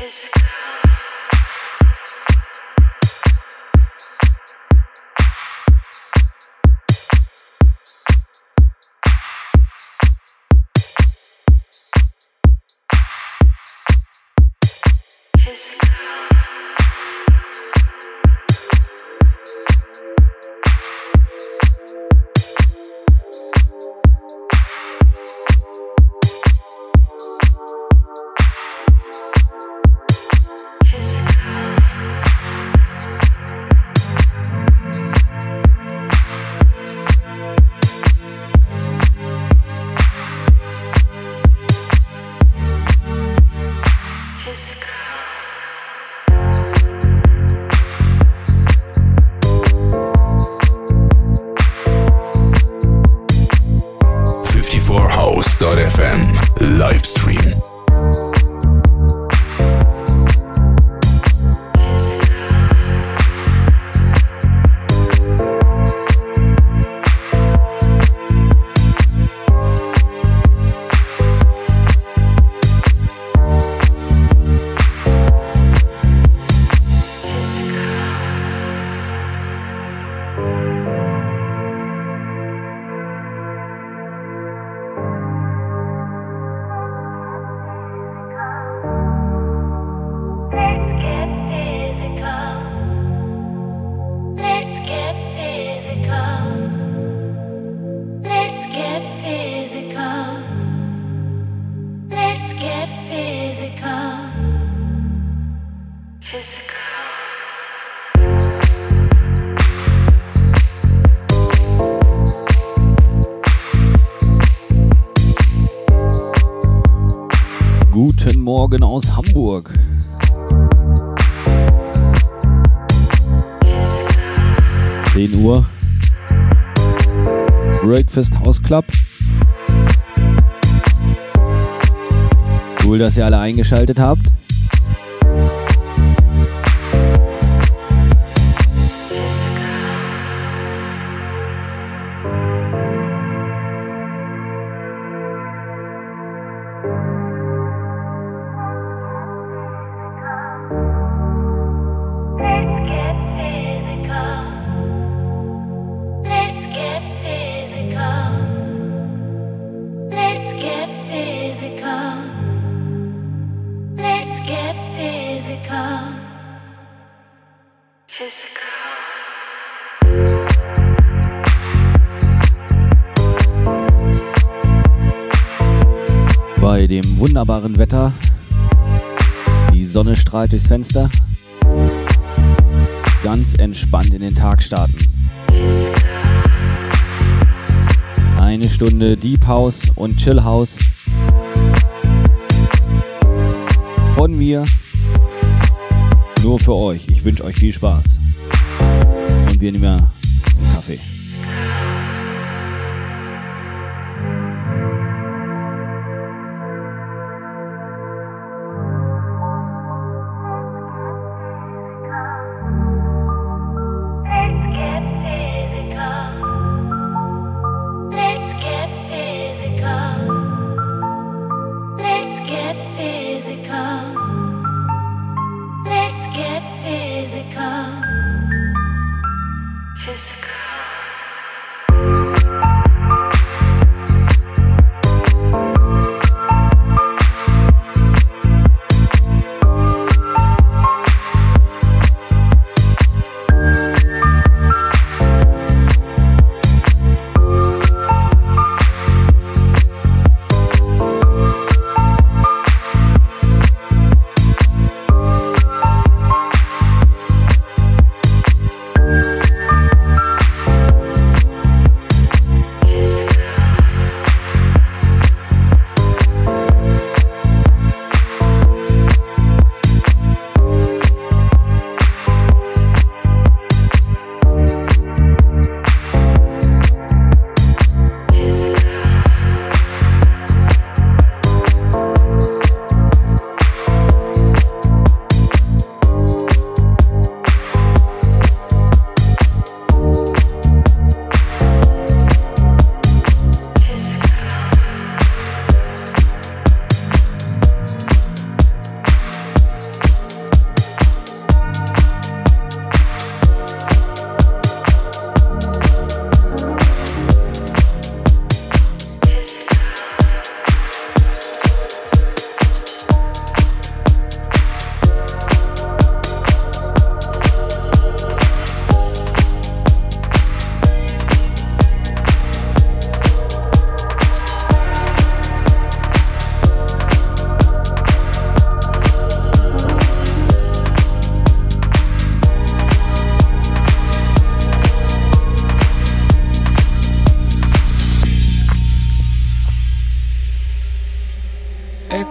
physical. Morgen aus Hamburg. Zehn Uhr. Breakfast House Club. Cool, dass ihr alle eingeschaltet habt. Wunderbaren Wetter. Die Sonne strahlt durchs Fenster. Ganz entspannt in den Tag starten. Eine Stunde Deep House und Chill House. Von mir. Nur für euch. Ich wünsche euch viel Spaß. Und wir nehmen einen Kaffee.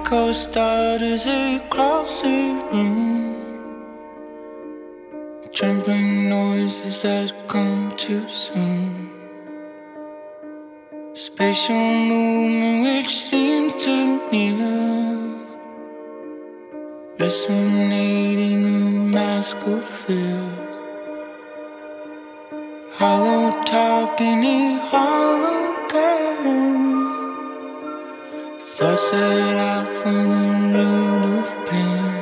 Start as a closet room. Trembling noises that come too soon. Spatial movement which seems too near. Resonating a mask of fear. Hollow talking a hollow game. Force it out from the root of pain.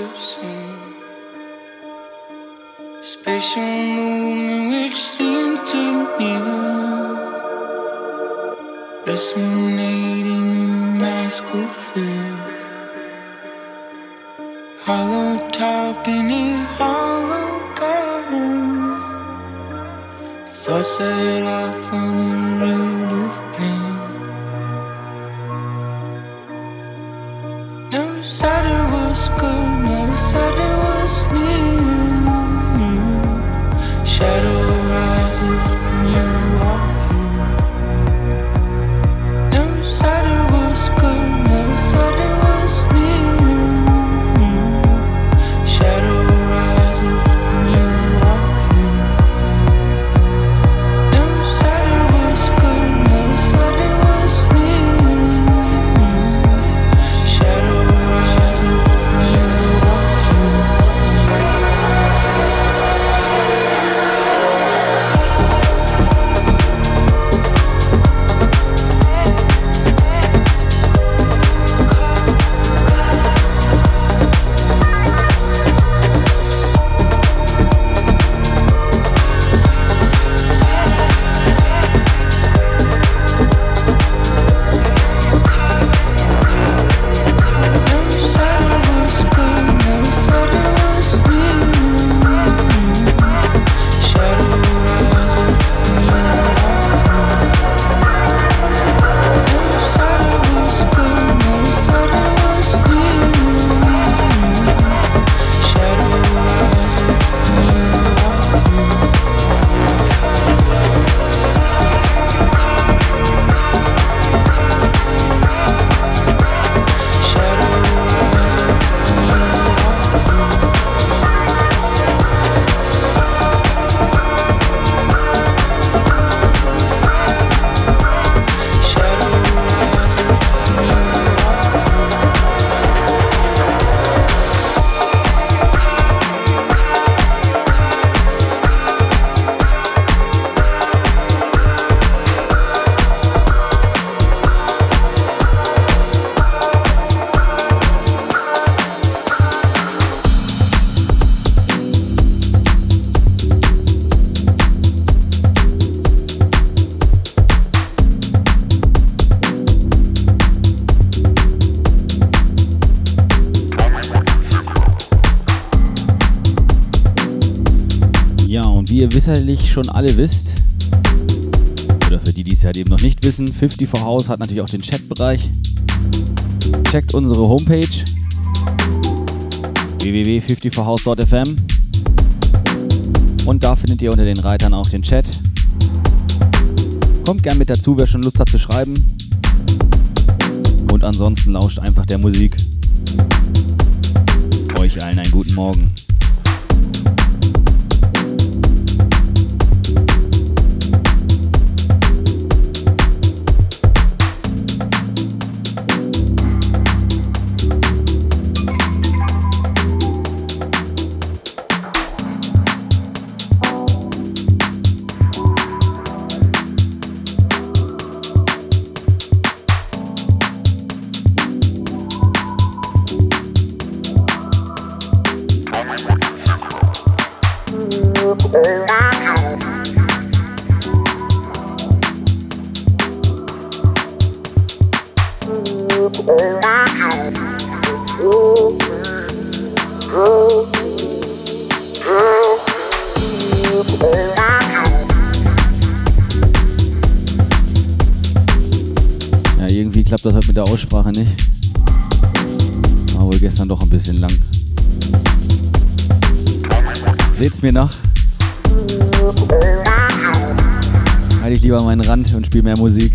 you sing. Special moment which seems too near, resonating in high school fear. Hollow talking in hollow girl. Thoughts that are from the root of pain. Never said shadow sicherlich schon alle wisst, oder für die, die es halt eben noch nicht wissen, 54 House hat natürlich auch den Chatbereich. Checkt unsere Homepage www.54house.fm und da findet ihr unter den Reitern auch den Chat. Kommt gern mit dazu, wer schon Lust hat zu schreiben. Und ansonsten lauscht einfach der Musik. Euch allen einen guten Morgen. Aussprache nicht. War wohl gestern doch ein bisschen lang. Seht's mir nach. Halte ich lieber meinen Rand und spiele mehr Musik.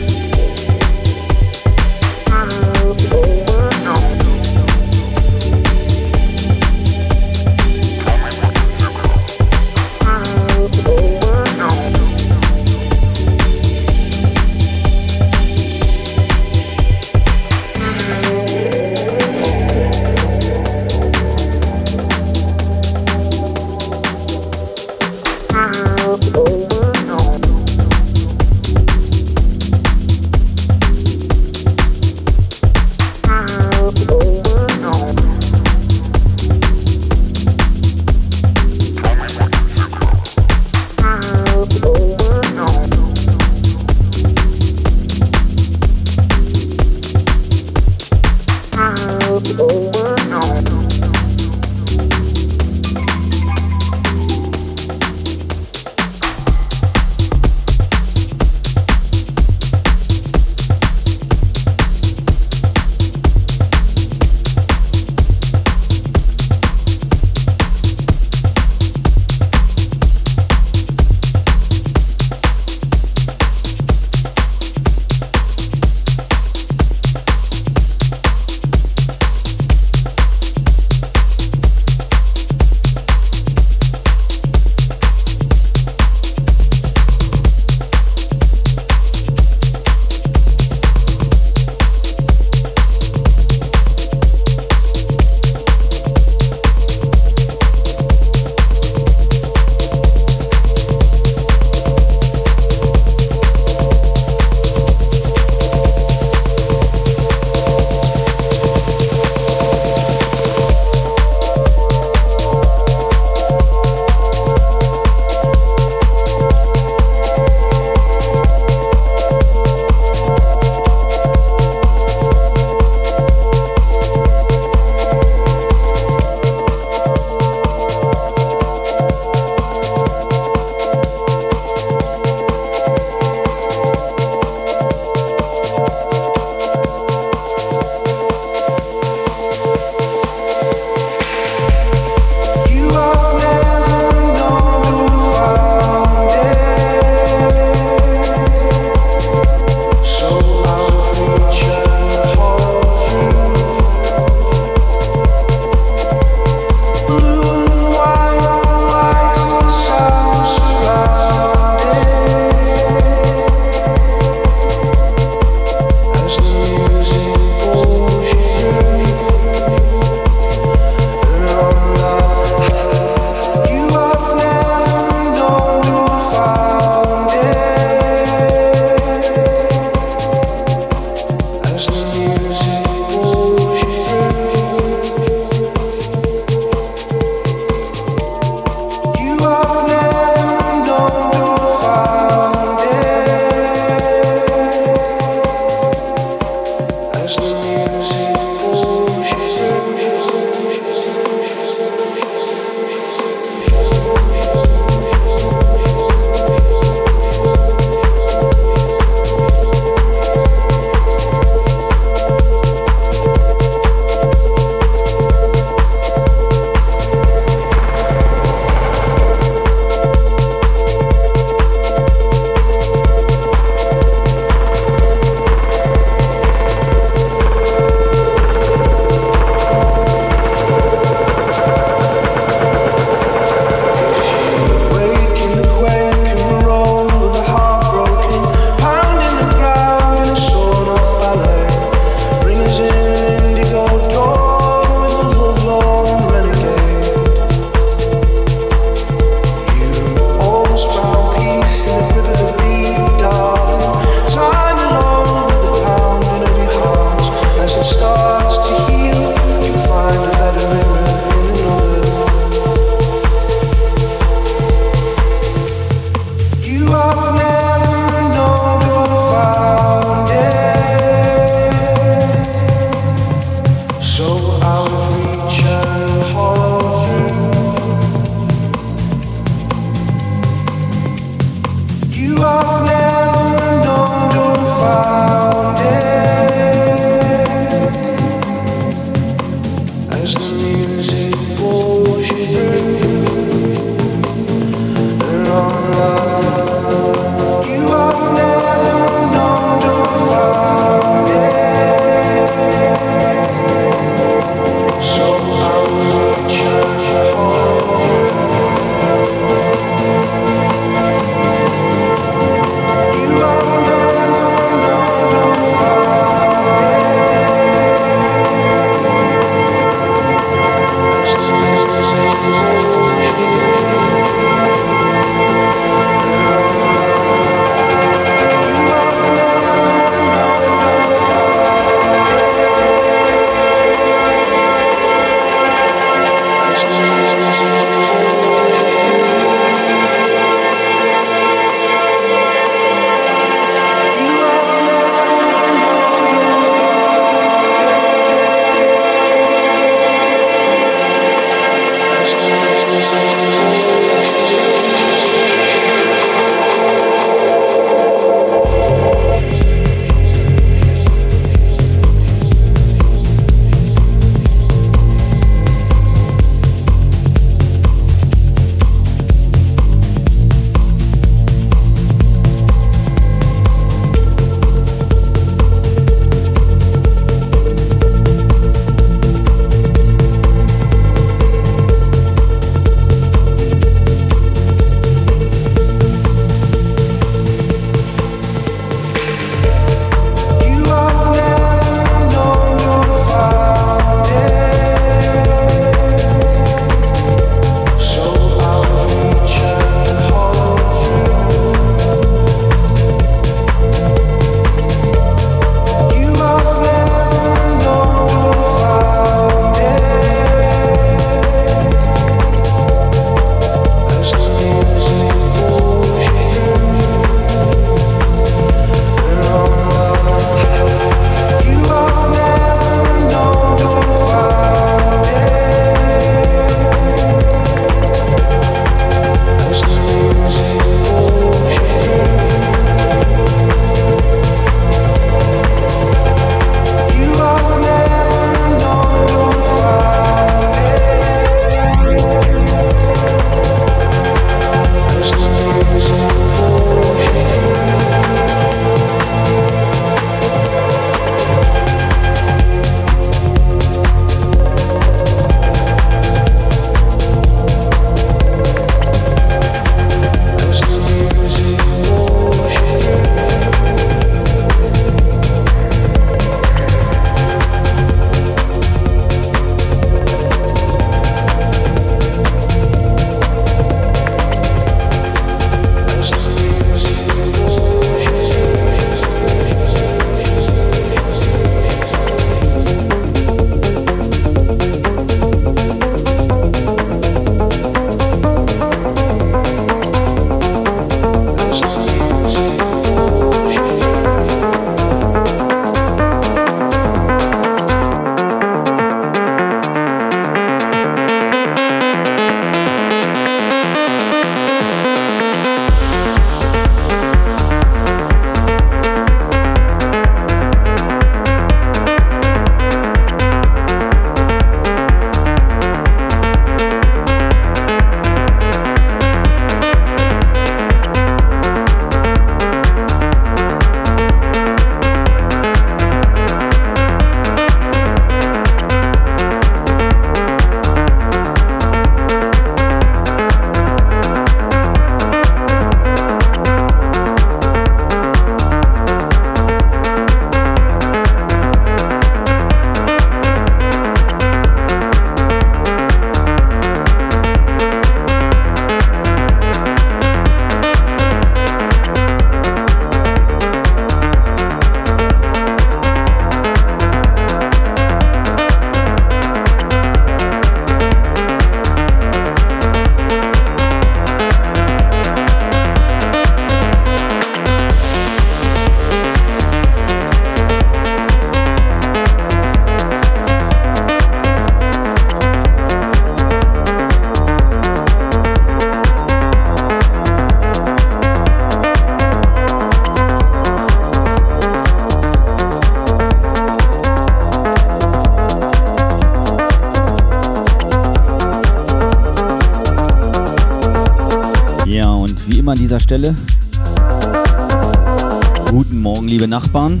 Liebe Nachbarn.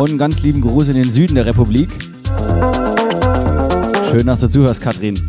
Und einen ganz lieben Gruß in den Süden der Republik. Schön, dass du zuhörst, Katrin.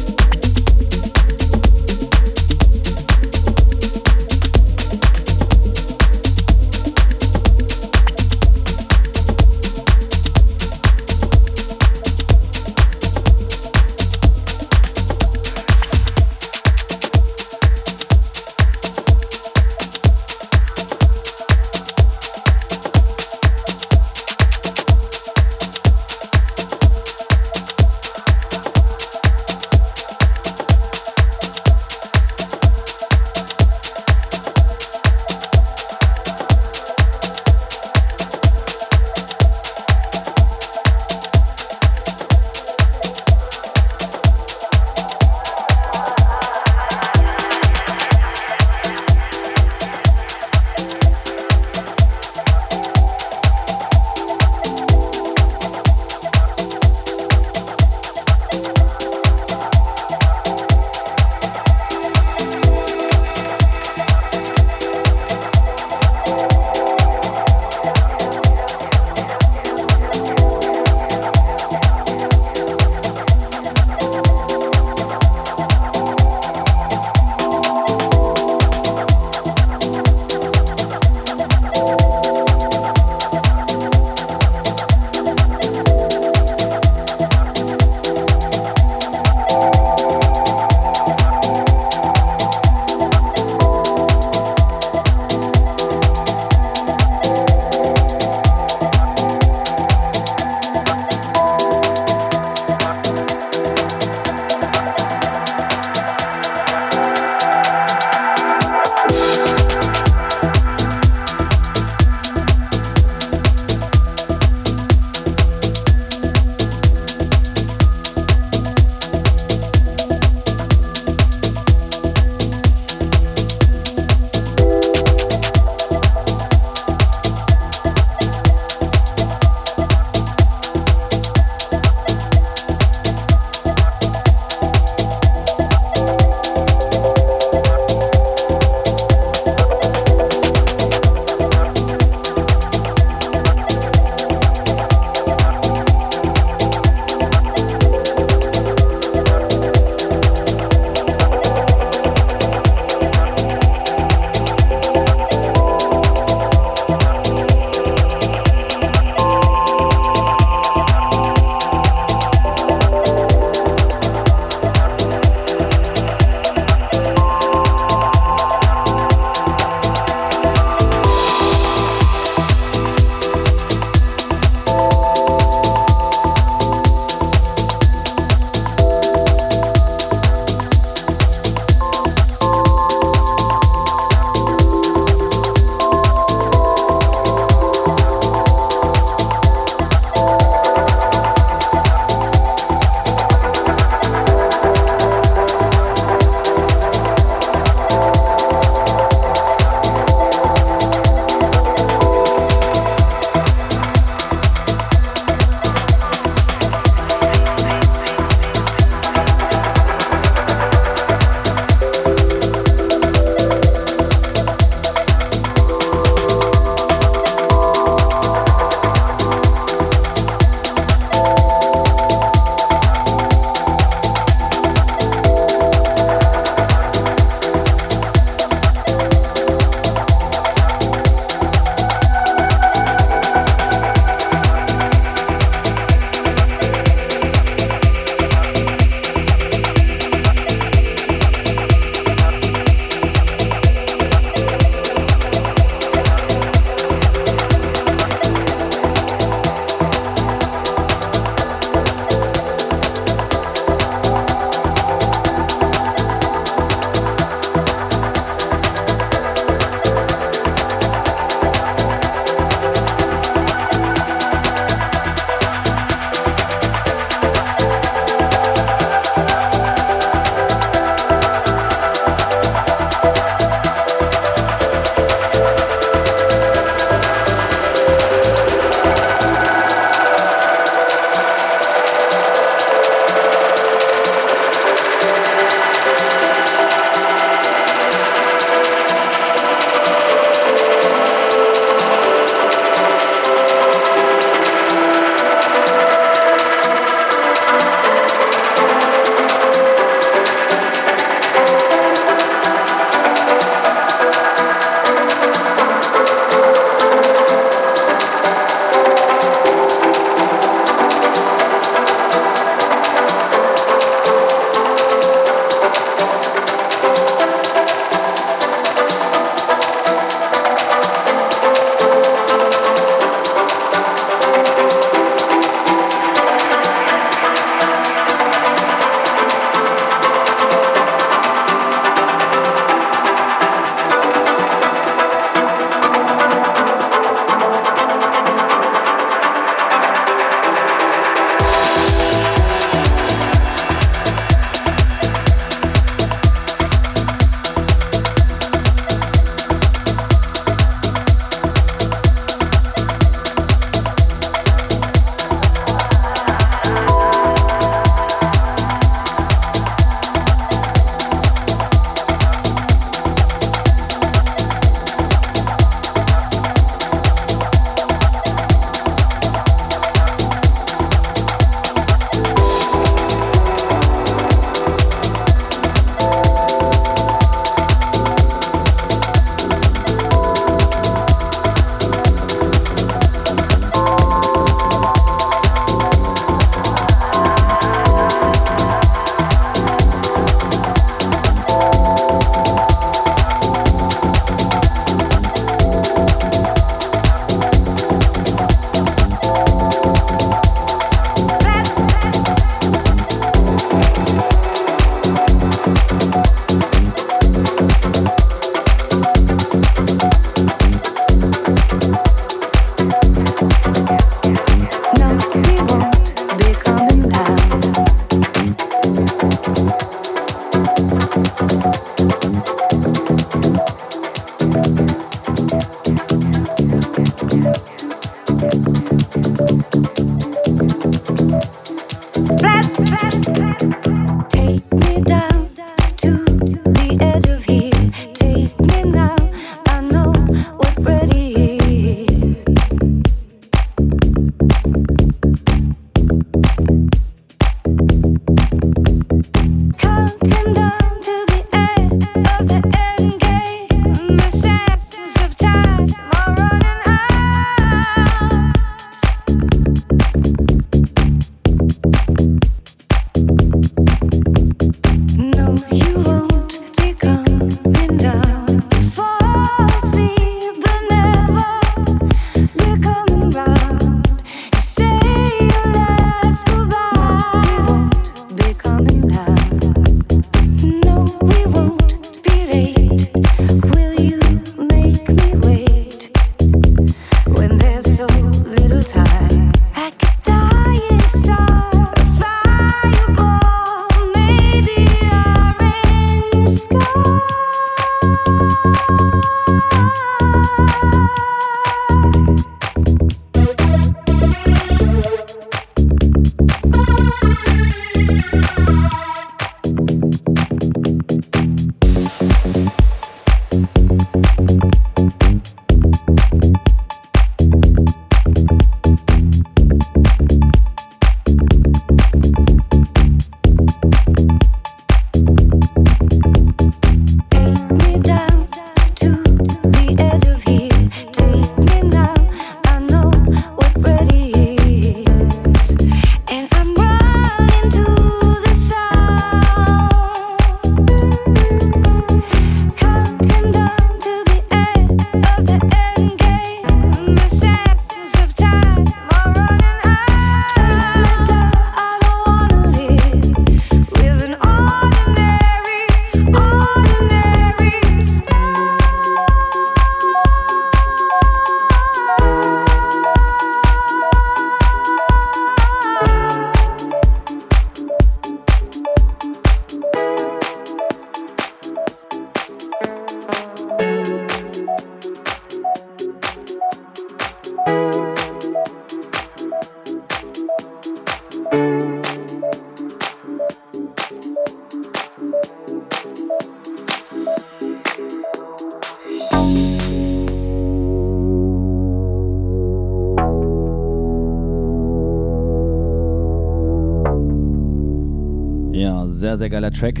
Sehr, sehr geiler Track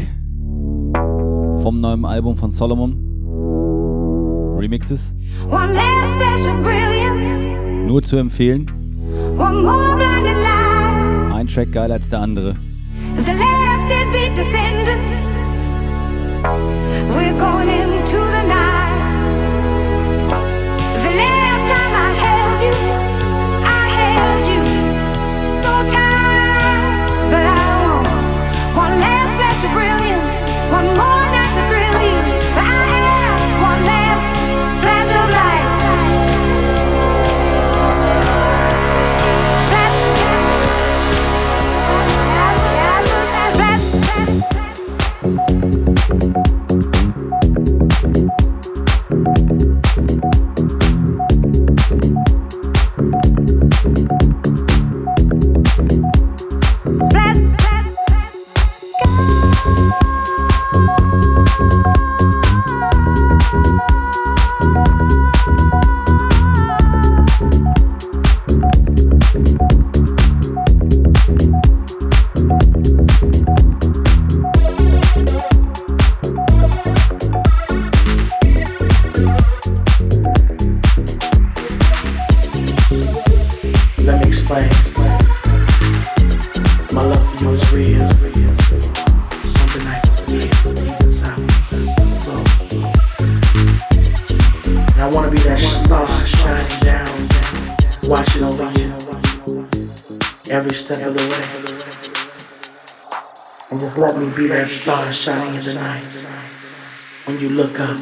vom neuen Album von Solomon. Remixes. Nur zu empfehlen. Ein Track geiler als der andere. The last deadbeat descendants. We're going into stars shining in the night. When you look up,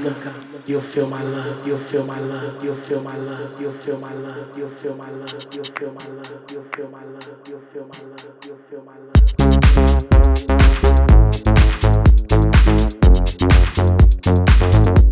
you'll feel my love, you'll feel my love, you'll feel my love, you'll feel my love, you'll feel my love, you'll feel my love, you'll feel my love, you'll feel my love, you'll feel my love.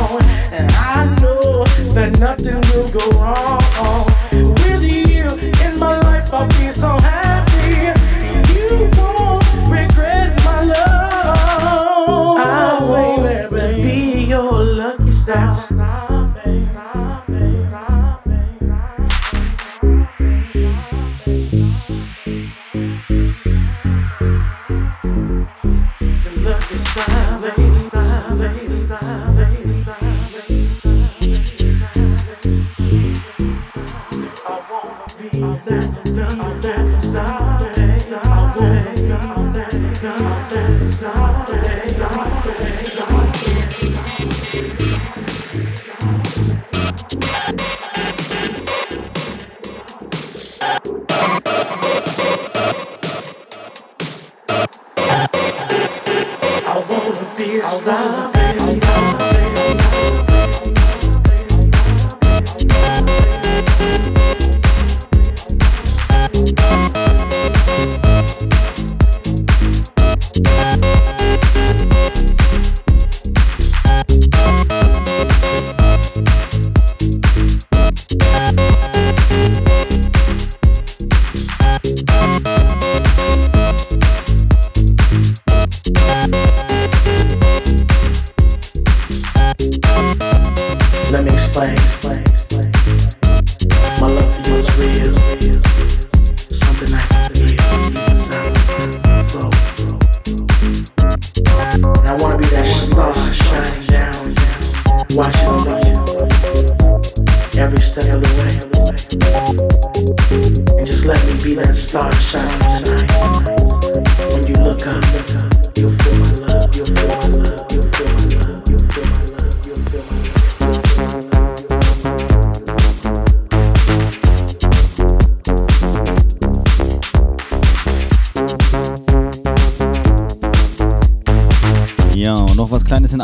on, and I know that nothing will go wrong.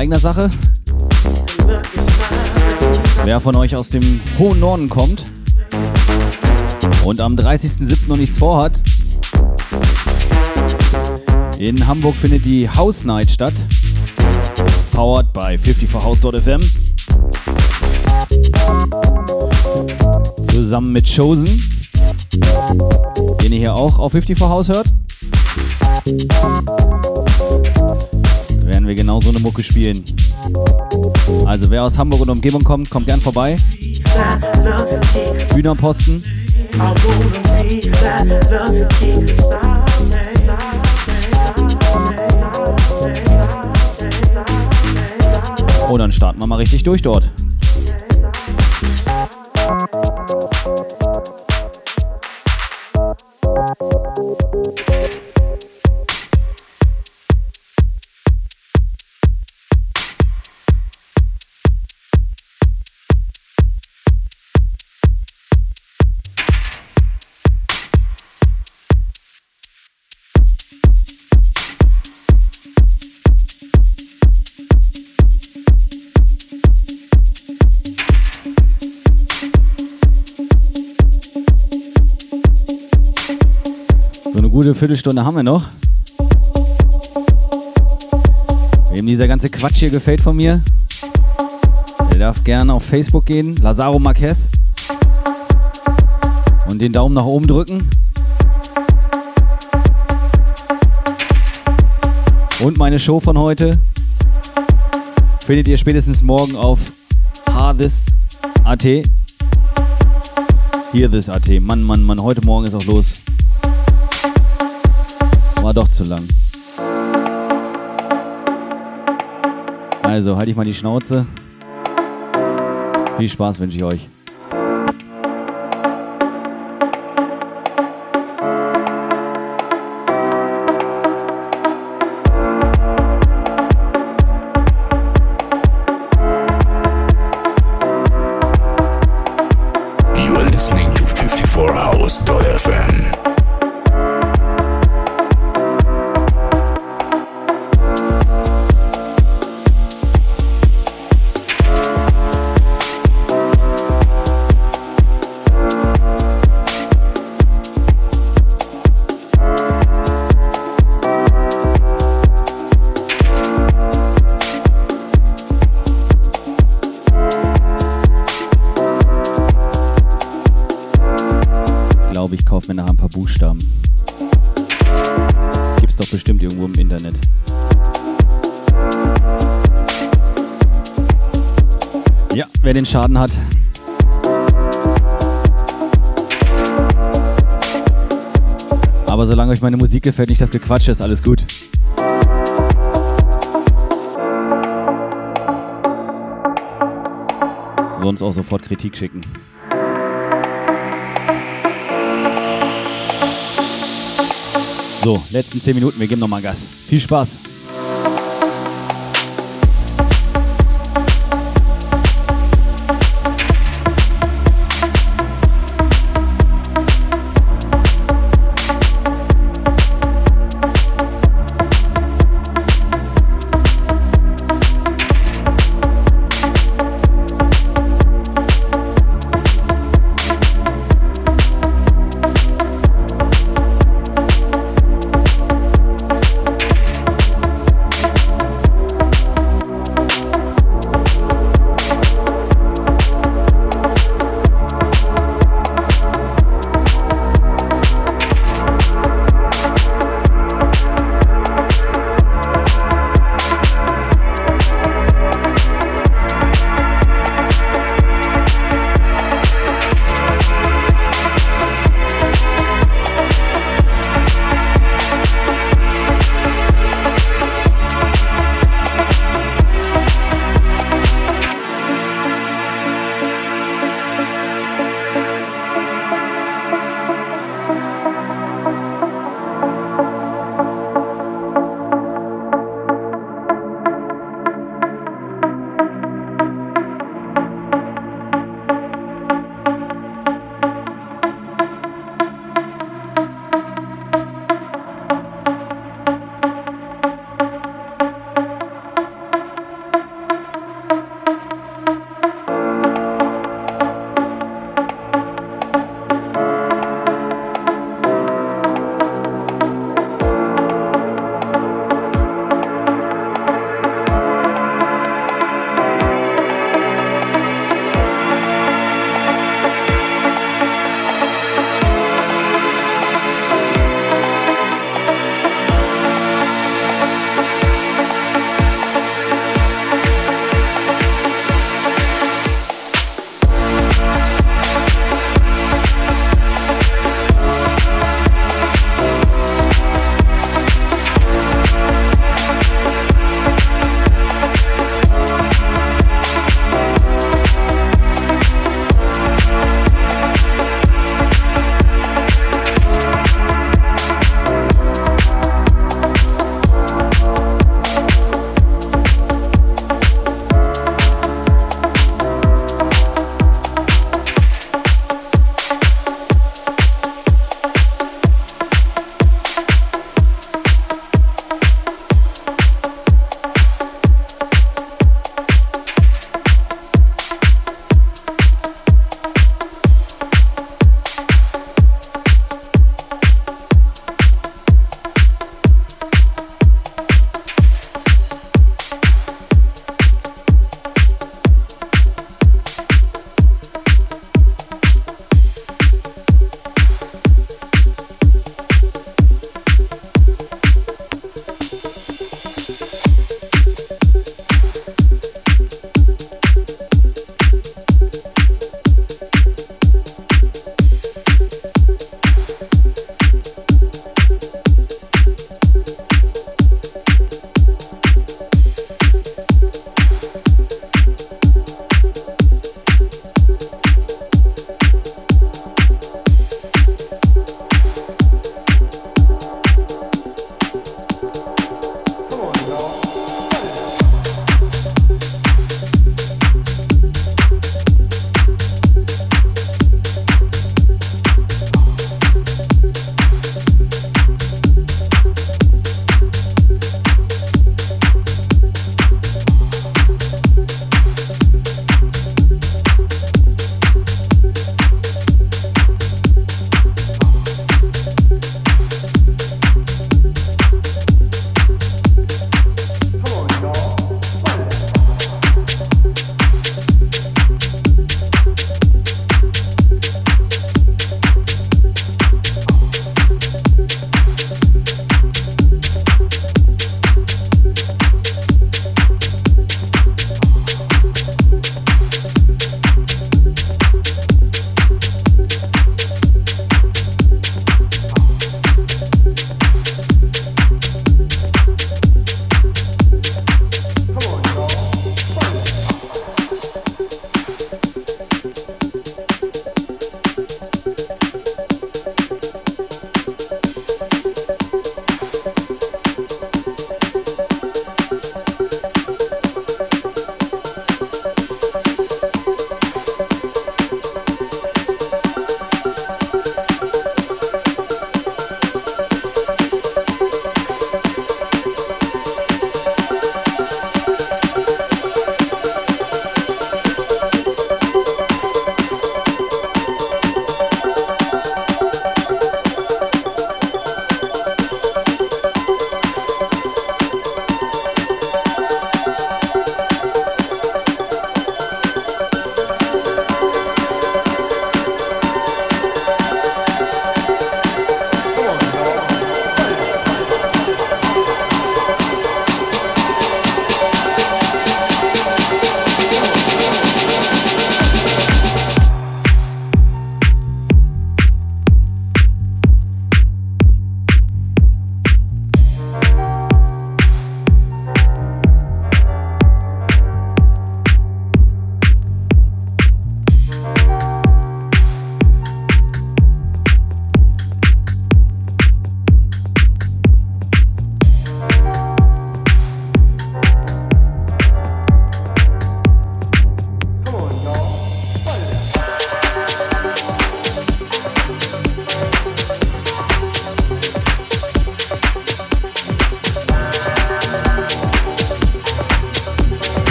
Eigener Sache. Wer von euch aus dem hohen Norden kommt und am 30.07. noch nichts vorhat, in Hamburg findet die House Night statt. Powered by 54house.fm. Zusammen mit Chosen, den ihr hier auch auf 54house hört wir genau so eine Mucke spielen. Also wer aus Hamburg und Umgebung kommt, kommt gern vorbei. Hühnerposten. Und dann starten wir mal richtig durch dort. Gute Viertelstunde haben wir noch. Wem dieser ganze Quatsch hier gefällt von mir, der darf gerne auf Facebook gehen, Lazaro Marquez, und den Daumen nach oben drücken. Und meine Show von heute findet ihr spätestens morgen auf Hardis.at. Hier this AT. Mann, Mann, Mann, heute Morgen ist auch los. War doch zu lang. Also, halte ich mal die Schnauze. Viel Spaß wünsche ich euch. Musik gefällt, nicht das Gequatsche, ist alles gut. Sonst auch sofort Kritik schicken. So, letzten 10 Minuten, wir geben nochmal Gas. Viel Spaß!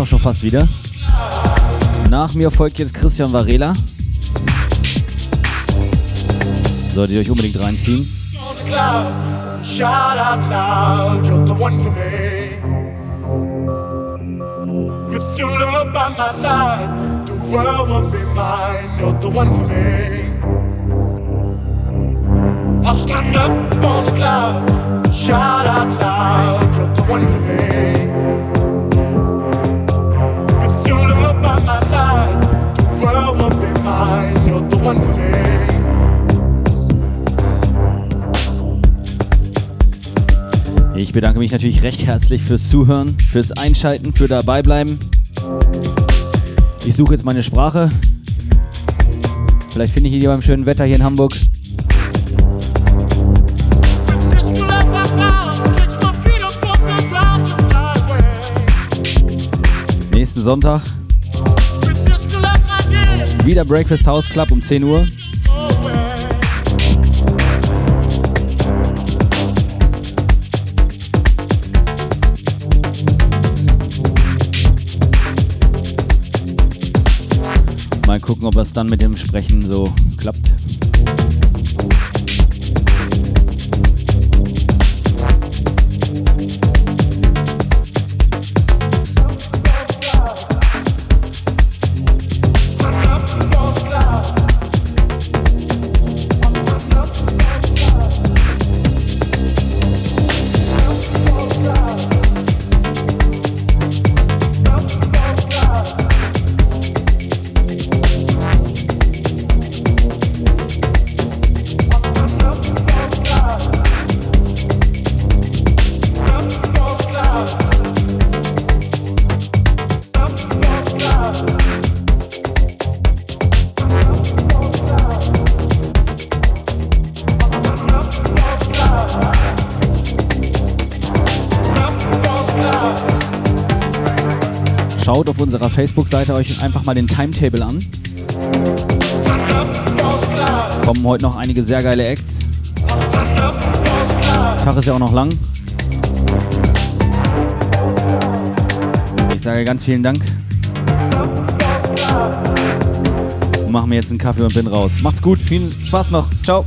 Auch schon fast wieder. Nach mir folgt jetzt Christian Varela. Solltet ihr euch unbedingt reinziehen. I'll stand up on the cloud, shout out loud, you're the one for me. For me. Ich bedanke mich natürlich recht herzlich fürs Zuhören, fürs Einschalten, für dabeibleiben. Ich suche jetzt meine Sprache. Vielleicht finde ich die beim schönen Wetter hier in Hamburg. Nächsten Sonntag wieder Breakfast House Club um 10 Uhr. gucken, ob das dann mit dem Sprechen so klappt. Facebook-Seite euch einfach mal den Timetable an. Kommen heute noch einige sehr geile Acts. Tag ist ja auch noch lang. Ich sage ganz vielen Dank. Machen mir jetzt einen Kaffee und bin raus. Macht's gut, viel Spaß noch. Ciao.